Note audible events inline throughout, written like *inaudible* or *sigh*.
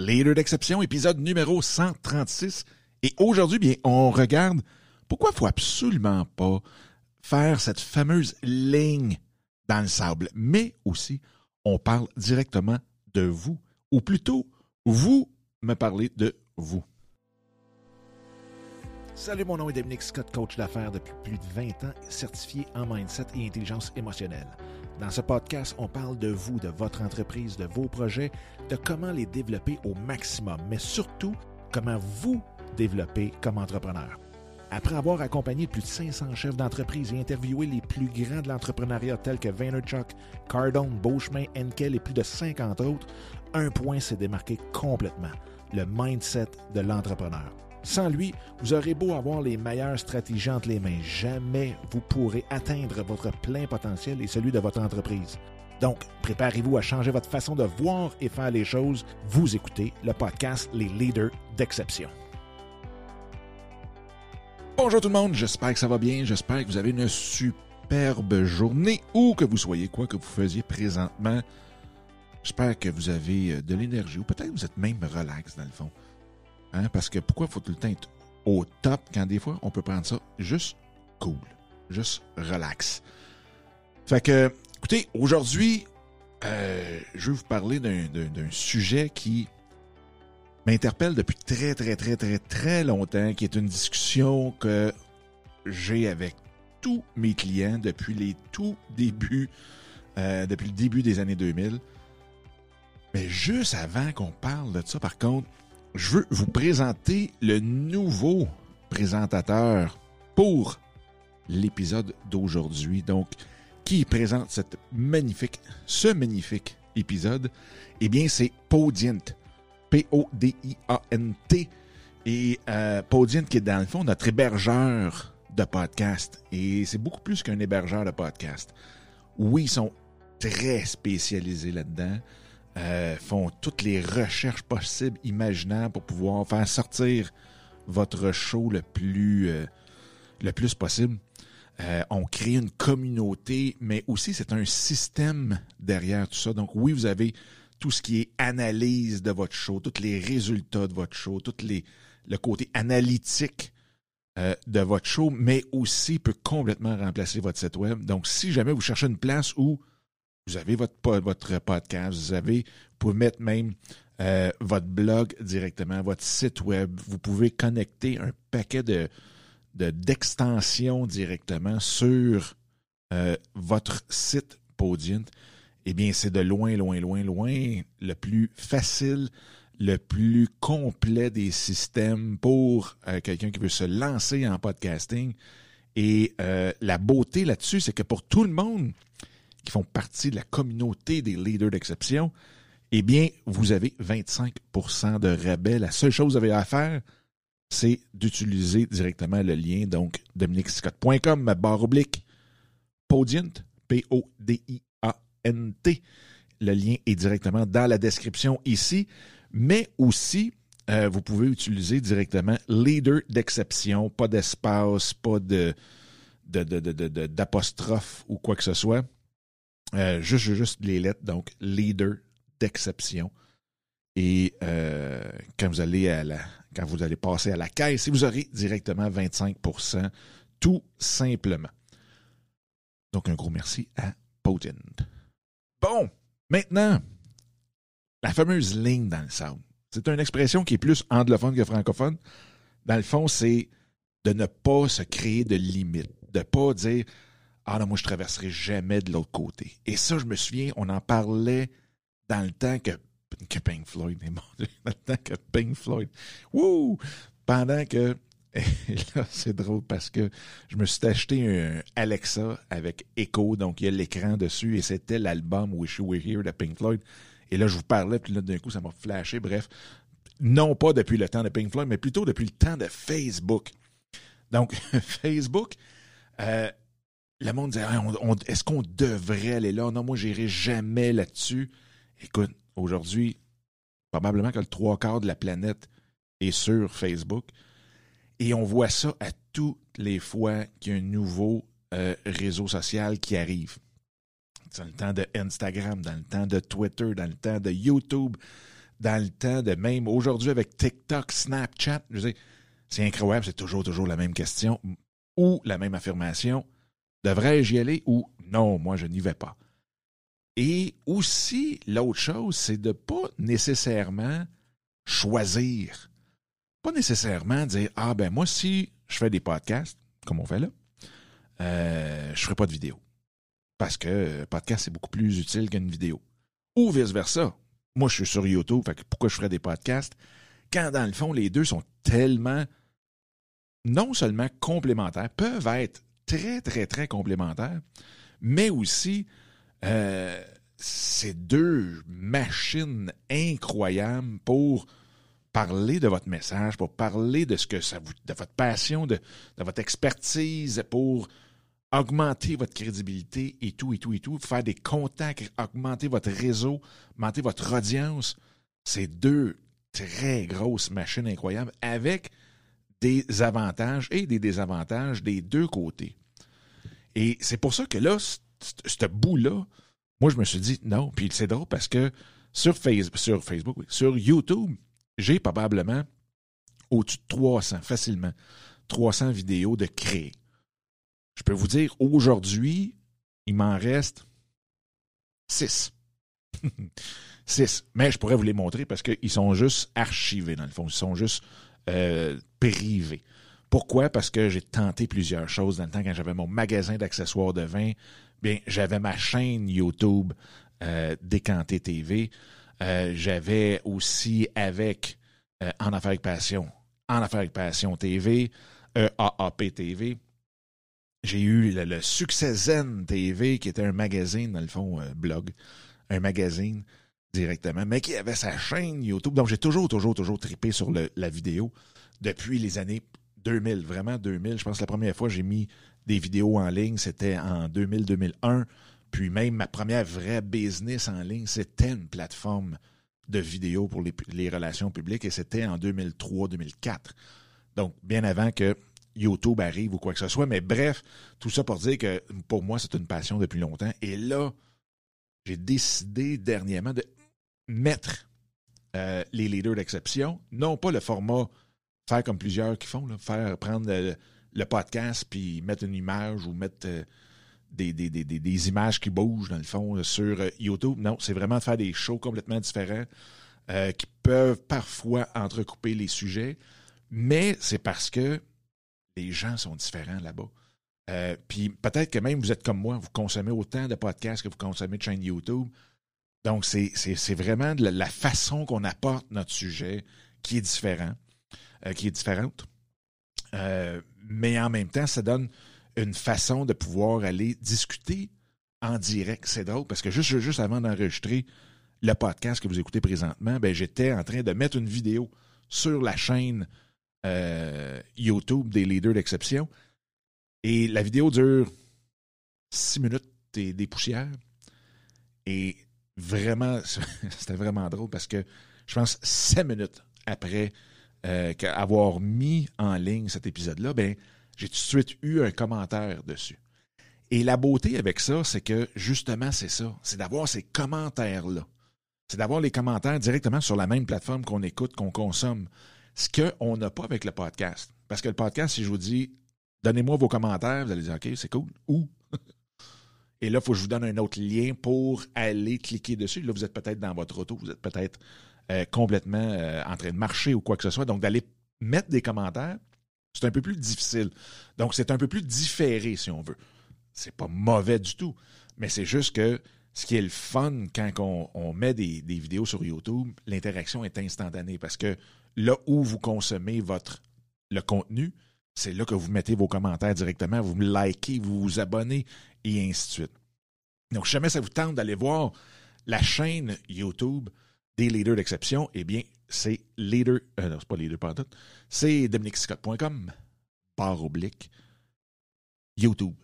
Leader d'exception, épisode numéro 136. Et aujourd'hui, bien, on regarde pourquoi faut absolument pas faire cette fameuse ligne dans le sable, mais aussi on parle directement de vous, ou plutôt vous me parlez de vous. Salut, mon nom est Dominique Scott, coach d'affaires depuis plus de 20 ans, certifié en mindset et intelligence émotionnelle. Dans ce podcast, on parle de vous, de votre entreprise, de vos projets, de comment les développer au maximum, mais surtout comment vous développer comme entrepreneur. Après avoir accompagné plus de 500 chefs d'entreprise et interviewé les plus grands de l'entrepreneuriat tels que Vaynerchuk, Cardone, Beauchemin, Enkel et plus de 50 autres, un point s'est démarqué complètement, le mindset de l'entrepreneur. Sans lui, vous aurez beau avoir les meilleures stratégies entre les mains, jamais vous pourrez atteindre votre plein potentiel et celui de votre entreprise. Donc, préparez-vous à changer votre façon de voir et faire les choses. Vous écoutez le podcast Les Leaders d'Exception. Bonjour tout le monde, j'espère que ça va bien, j'espère que vous avez une superbe journée ou que vous soyez quoi que vous faisiez présentement. J'espère que vous avez de l'énergie ou peut-être que vous êtes même relax dans le fond. Hein? Parce que pourquoi faut tout le temps être au top quand des fois on peut prendre ça juste cool, juste relax. Fait que, écoutez, aujourd'hui, euh, je vais vous parler d'un sujet qui m'interpelle depuis très, très, très, très, très longtemps, qui est une discussion que j'ai avec tous mes clients depuis les tout débuts, euh, depuis le début des années 2000. Mais juste avant qu'on parle de ça, par contre, je veux vous présenter le nouveau présentateur pour l'épisode d'aujourd'hui. Donc, qui présente ce magnifique épisode? Eh bien, c'est Podient. P-O-D-I-A-N-T. Et euh, Podient qui est dans le fond notre hébergeur de podcast. Et c'est beaucoup plus qu'un hébergeur de podcast. Oui, ils sont très spécialisés là-dedans. Euh, font toutes les recherches possibles, imaginables pour pouvoir faire sortir votre show le plus, euh, le plus possible. Euh, on crée une communauté, mais aussi c'est un système derrière tout ça. Donc oui, vous avez tout ce qui est analyse de votre show, tous les résultats de votre show, tout le côté analytique de votre show, mais aussi peut complètement remplacer votre site web. Donc si jamais vous cherchez une place où vous avez votre, votre podcast, vous avez, vous pouvez mettre même euh, votre blog directement, votre site web. Vous pouvez connecter un paquet de d'extensions directement sur euh, votre site Podient. Eh bien, c'est de loin, loin, loin, loin le plus facile, le plus complet des systèmes pour euh, quelqu'un qui veut se lancer en podcasting. Et la beauté là-dessus, c'est que pour tout le monde, qui font partie de la communauté des leaders d'exception, eh bien, vous avez 25% de rabais. La seule chose que vous avez à faire, c'est d'utiliser directement le lien, donc dominicscott.com, ma barre oblique, Podient, P-O-D-I-A-N-T. Le lien est directement dans la description ici, mais aussi, euh, vous pouvez utiliser directement leader d'exception, pas d'espace, pas de d'apostrophe ou quoi que ce soit. Euh, juste, juste les lettres, donc leader d'exception. Et euh, quand vous allez à la, quand vous allez passer à la caisse, vous aurez directement 25% tout simplement. Donc un gros merci à Potent. Bon, maintenant, la fameuse ligne dans le sable. C'est une expression qui est plus anglophone que francophone. Dans le fond, c'est de ne pas se créer de limites, de ne pas dire ah non, moi, je traverserai jamais de l'autre côté. Et ça, je me souviens, on en parlait dans le temps que, que Pink Floyd est mort. *laughs* Dans le temps que Pink Floyd. Wouh! Pendant que. *laughs* Et là, c'est drôle parce que je me suis acheté un Alexa avec Echo, donc il y a l'écran dessus, et c'était l'album Wish You Were Here de Pink Floyd. Et là, je vous parlais, puis là, d'un coup, ça m'a flashé. Bref, non pas depuis le temps de Pink Floyd, mais plutôt depuis le temps de Facebook. Donc, *laughs* Facebook, euh, le monde disait est-ce qu'on devrait aller là? Non, moi, j'irai jamais là-dessus. Écoute, aujourd'hui, probablement que le trois quarts de la planète est sur Facebook. Et on voit ça à toutes les fois qu'il y a un nouveau euh, réseau social qui arrive. Dans le temps de Instagram, dans le temps de Twitter, dans le temps de YouTube, dans le temps de même aujourd'hui avec TikTok, Snapchat. Je c'est incroyable, c'est toujours, toujours la même question ou la même affirmation. Devrais-je y aller ou non, moi je n'y vais pas. Et aussi, l'autre chose, c'est de pas nécessairement choisir. Pas nécessairement dire Ah ben moi, si je fais des podcasts, comme on fait là, euh, je ferai pas de vidéo. Parce que podcast, c'est beaucoup plus utile qu'une vidéo. Ou vice-versa. Moi, je suis sur YouTube, pourquoi je ferais des podcasts? Quand dans le fond, les deux sont tellement non seulement complémentaires, peuvent être très, très, très complémentaires, mais aussi euh, ces deux machines incroyables pour parler de votre message, pour parler de ce que ça vous, de votre passion, de, de votre expertise, pour augmenter votre crédibilité et tout, et tout, et tout, faire des contacts, augmenter votre réseau, augmenter votre audience. C'est deux très grosses machines incroyables avec des avantages et des désavantages des deux côtés. Et c'est pour ça que là, ce bout-là, moi, je me suis dit non. Puis c'est drôle parce que sur, Facebook, sur Facebook, sur YouTube, j'ai probablement au-dessus de 300, facilement, 300 vidéos de créer. Je peux vous dire, aujourd'hui, il m'en reste 6. 6. *laughs* Mais je pourrais vous les montrer parce qu'ils sont juste archivés, dans le fond. Ils sont juste euh, privés. Pourquoi? Parce que j'ai tenté plusieurs choses dans le temps quand j'avais mon magasin d'accessoires de vin. Bien, j'avais ma chaîne YouTube euh, Décanté TV. Euh, j'avais aussi avec En Affaires avec Passion, En Affaires avec Passion TV, EAAP TV. J'ai eu le, Succès Zen TV, qui était un magazine, dans le fond, blog, un magazine directement, mais qui avait sa chaîne YouTube. Donc, j'ai toujours, toujours, toujours tripé sur la vidéo depuis les années 2000, vraiment 2000. Je pense que la première fois que j'ai mis des vidéos en ligne, c'était en 2000-2001. Puis même ma première vraie business en ligne, c'était une plateforme de vidéos pour les, relations publiques et c'était en 2003-2004. Donc, bien avant que YouTube arrive ou quoi que ce soit. Mais bref, tout ça pour dire que pour moi, c'est une passion depuis longtemps. Et là, j'ai décidé dernièrement de mettre euh, les leaders d'exception, non pas le format faire comme plusieurs qui font, faire prendre le, podcast puis mettre une image ou mettre euh, des, des, images qui bougent dans le fond sur euh, YouTube. Non, c'est vraiment de faire des shows complètement différents qui peuvent parfois entrecouper les sujets, mais c'est parce que les gens sont différents là-bas. puis peut-être que même vous êtes comme moi, vous consommez autant de podcasts que vous consommez de chaînes YouTube. Donc, c'est vraiment de la, façon qu'on apporte notre sujet qui est différent, euh, qui est différente. Euh, mais en même temps, ça donne une façon de pouvoir aller discuter en direct. C'est drôle parce que juste, juste avant d'enregistrer le podcast que vous écoutez présentement, ben, j'étais en train de mettre une vidéo sur la chaîne euh, YouTube des leaders d'exception. Et la vidéo dure six minutes et des poussières. Et vraiment, *laughs* c'était vraiment drôle parce que je pense cinq minutes après euh, avoir mis en ligne cet épisode-là, ben, j'ai tout de suite eu un commentaire dessus. Et la beauté avec ça, c'est que justement, c'est ça. C'est d'avoir ces commentaires-là. C'est d'avoir les commentaires directement sur la même plateforme qu'on écoute, qu'on consomme. Ce qu'on n'a pas avec le podcast. Parce que le podcast, si je vous dis, donnez-moi vos commentaires, vous allez dire, OK, c'est cool. Où? Et là, il faut que je vous donne un autre lien pour aller cliquer dessus. Là, vous êtes peut-être dans votre auto, vous êtes peut-être euh, complètement euh, en train de marcher ou quoi que ce soit. Donc, d'aller mettre des commentaires, c'est un peu plus difficile. Donc, c'est un peu plus différé, si on veut. C'est pas mauvais du tout, mais c'est juste que ce qui est le fun quand on, met des, vidéos sur YouTube, l'interaction est instantanée parce que là où vous consommez votre le contenu, c'est là que vous mettez vos commentaires directement, vous me likez, vous vous abonnez et ainsi de suite. Donc, jamais ça vous tente d'aller voir la chaîne YouTube des leaders d'exception, eh bien, c'est leader, euh, non, c'est pas leader pas tout, c'est dominicscott.com, barre oblique, YouTube.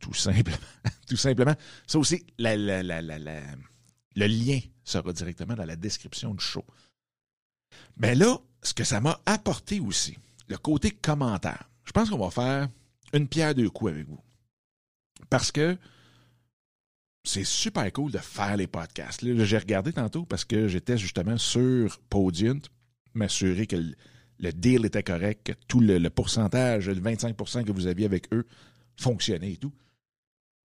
Tout simplement. *laughs* tout simplement. Ça aussi, le lien sera directement dans la description du show. Mais là, ce que ça m'a apporté aussi, le côté commentaire. Je pense qu'on va faire une pierre deux coups avec vous. Parce que c'est super cool de faire les podcasts. Là, j'ai regardé tantôt parce que j'étais justement sur Podium, m'assurer que le, deal était correct, que tout le, le pourcentage, le 25% que vous aviez avec eux fonctionnait et tout.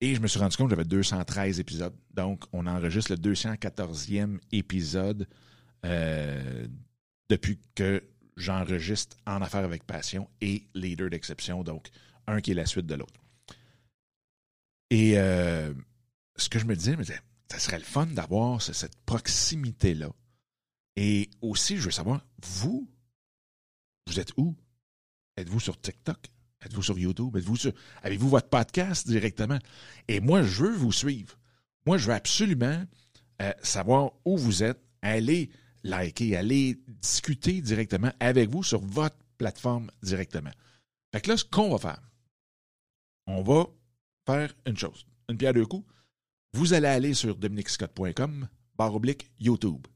Et je me suis rendu compte que j'avais 213 épisodes. Donc, on enregistre le 214e épisode euh, depuis que j'enregistre En Affaires avec Passion et Leader d'exception. Donc, un qui est la suite de l'autre. Et euh, ce que je me disais, je ça serait le fun d'avoir cette proximité-là. Et aussi, je veux savoir, vous, vous êtes où? Êtes-vous sur TikTok? Êtes-vous sur YouTube? Êtes-vous sur... Avez-vous votre podcast directement? Et moi, je veux vous suivre. Moi, je veux absolument euh, savoir où vous êtes. Allez liker, allez discuter directement avec vous sur votre plateforme directement. Fait que là, ce qu'on va faire, on va faire une chose, une pierre deux coups. Vous allez aller sur dominicscott.com, barre oblique YouTube.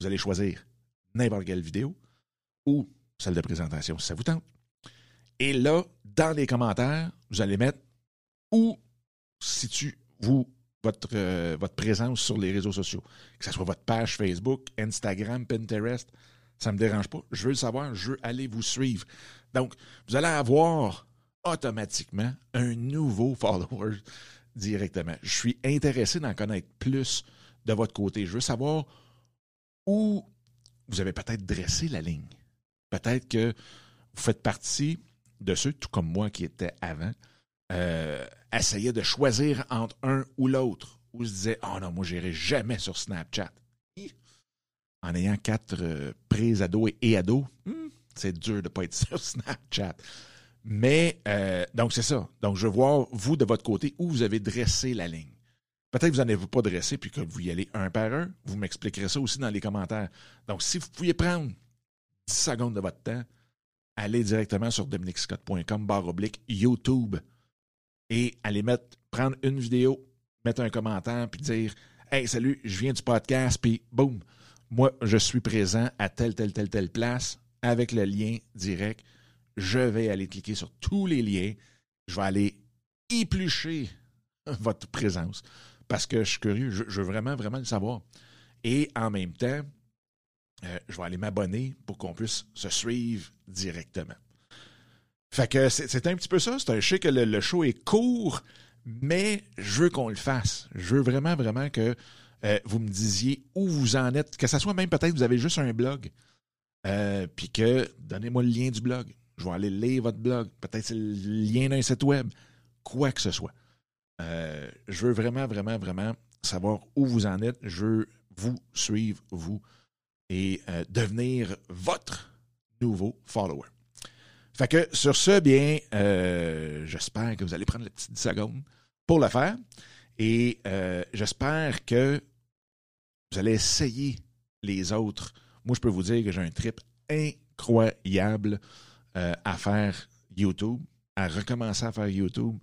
Vous allez choisir n'importe quelle vidéo ou celle de présentation si ça vous tente. Et là, dans les commentaires, vous allez mettre où situe-vous votre, euh, votre présence sur les réseaux sociaux. Que ce soit votre page Facebook, Instagram, Pinterest, ça ne me dérange pas. Je veux le savoir, je veux aller vous suivre. Donc, vous allez avoir automatiquement un nouveau *laughs* follower directement. Je suis intéressé d'en connaître plus de votre côté. Je veux savoir où vous avez peut-être dressé la ligne. Peut-être que vous faites partie de ceux, tout comme moi qui étaient avant, euh, essayaient de choisir entre un ou l'autre, ou se disaient Oh non, moi, j'irai jamais sur Snapchat. En ayant quatre euh, pré-ados et, ados, hmm, c'est dur de ne pas être *laughs* sur Snapchat. Mais, euh, donc, c'est ça. Donc, je veux voir, vous, de votre côté, où vous avez dressé la ligne. Peut-être que vous n'en avez pas dressé, puis que vous y allez un par un. Vous m'expliquerez ça aussi dans les commentaires. Donc, si vous pouviez prendre 10 secondes de votre temps, allez directement sur dominicscott.com, barre oblique, YouTube, et allez mettre, prendre une vidéo, mettre un commentaire, puis dire Hey, salut, je viens du podcast, puis boum, moi, je suis présent à telle, telle, telle, telle place avec le lien direct. Je vais aller cliquer sur tous les liens. Je vais aller éplucher *laughs* votre présence parce que je suis curieux. Je, veux vraiment, vraiment le savoir. Et en même temps, euh, je vais aller m'abonner pour qu'on puisse se suivre directement. Fait que c'est un petit peu ça. Je sais que le, show est court, mais je veux qu'on le fasse. Je veux vraiment, vraiment que euh, vous me disiez où vous en êtes. Que ce soit même peut-être vous avez juste un blog. Euh, puis que donnez-moi le lien du blog. Je vais aller lire votre blog. Peut-être c'est le lien d'un site web. Quoi que ce soit. je veux vraiment, vraiment, vraiment savoir où vous en êtes. Je veux vous suivre, vous et euh, devenir votre nouveau follower. Fait que sur ce, bien, euh, j'espère que vous allez prendre les petites 10 secondes pour le faire. Et euh, j'espère que vous allez essayer les autres. Moi, je peux vous dire que j'ai un trip incroyable à faire YouTube, à recommencer à faire YouTube.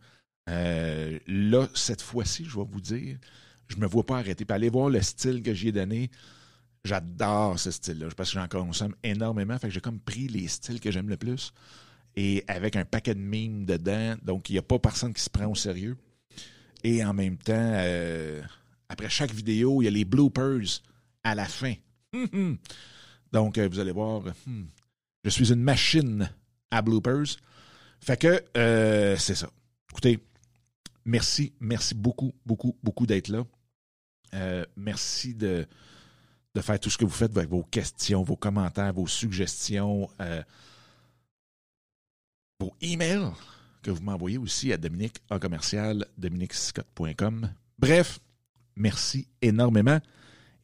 là, cette fois-ci, je vais vous dire, je ne me vois pas arrêter. Puis allez voir le style que j'ai donné. J'adore ce style-là parce que j'en consomme énormément. Fait que j'ai comme pris les styles que j'aime le plus et avec un paquet de mimes dedans. Donc, il n'y a pas personne qui se prend au sérieux. Et en même temps, euh, après chaque vidéo, il y a les bloopers à la fin. *laughs* Donc, euh, vous allez voir, hmm, je suis une machine à bloopers. Fait que euh, c'est ça. Écoutez, merci, merci beaucoup, beaucoup, beaucoup d'être là. merci de de faire tout ce que vous faites avec vos questions, vos commentaires, vos suggestions, euh, vos emails que vous m'envoyez aussi à Dominique en commercial dominicscott.com. Bref, merci énormément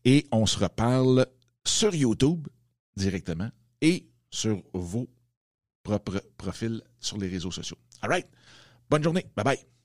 et on se reparle sur YouTube directement et sur vos profils sur les réseaux sociaux. All right. Bonne journée. Bye bye.